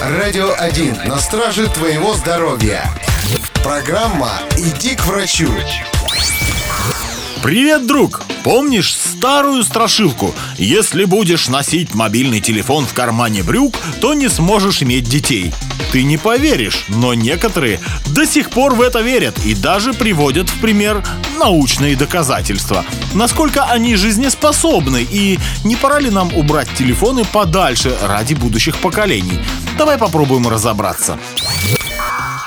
Радио 1 на страже твоего здоровья. Программа «Иди к врачу». Привет, друг! Помнишь старую страшилку? Если будешь носить мобильный телефон в кармане брюк, то не сможешь иметь детей. Ты не поверишь, но некоторые до сих пор в это верят и даже приводят в пример научные доказательства. Насколько они жизнеспособны и не пора ли нам убрать телефоны подальше ради будущих поколений? Давай попробуем разобраться.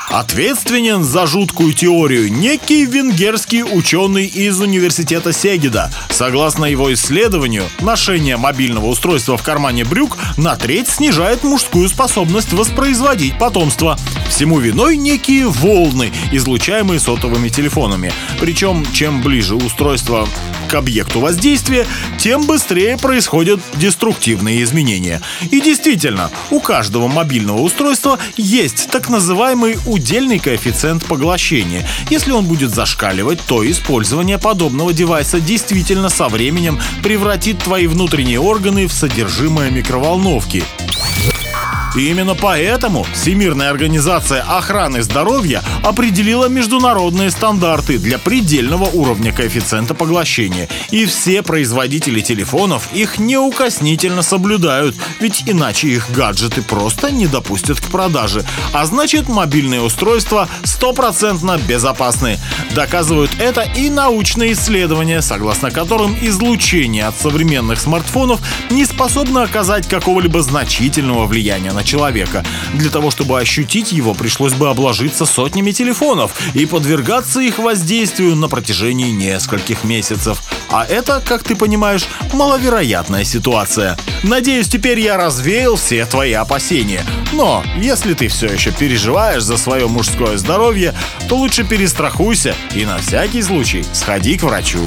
Ответственен за жуткую теорию некий венгерский ученый из университета Сегеда. Согласно его исследованию, ношение мобильного устройства в кармане брюк на треть снижает мужскую способность воспроизводить потомство. Всему виной некие волны, излучаемые сотовыми телефонами. Причем, чем ближе устройство к объекту воздействия, тем быстрее происходят деструктивные изменения. И действительно, у каждого мобильного устройства есть так называемый удельный коэффициент поглощения. Если он будет зашкаливать, то использование подобного девайса действительно со временем превратит твои внутренние органы в содержимое микроволновки. И именно поэтому Всемирная организация охраны здоровья определила международные стандарты для предельного уровня коэффициента поглощения. И все производители телефонов их неукоснительно соблюдают, ведь иначе их гаджеты просто не допустят к продаже. А значит, мобильные устройства стопроцентно безопасны. Доказывают это и научные исследования, согласно которым излучение от современных смартфонов не способно оказать какого-либо значительного влияния на на человека. Для того, чтобы ощутить его, пришлось бы обложиться сотнями телефонов и подвергаться их воздействию на протяжении нескольких месяцев. А это, как ты понимаешь, маловероятная ситуация. Надеюсь, теперь я развеял все твои опасения. Но если ты все еще переживаешь за свое мужское здоровье, то лучше перестрахуйся и на всякий случай сходи к врачу.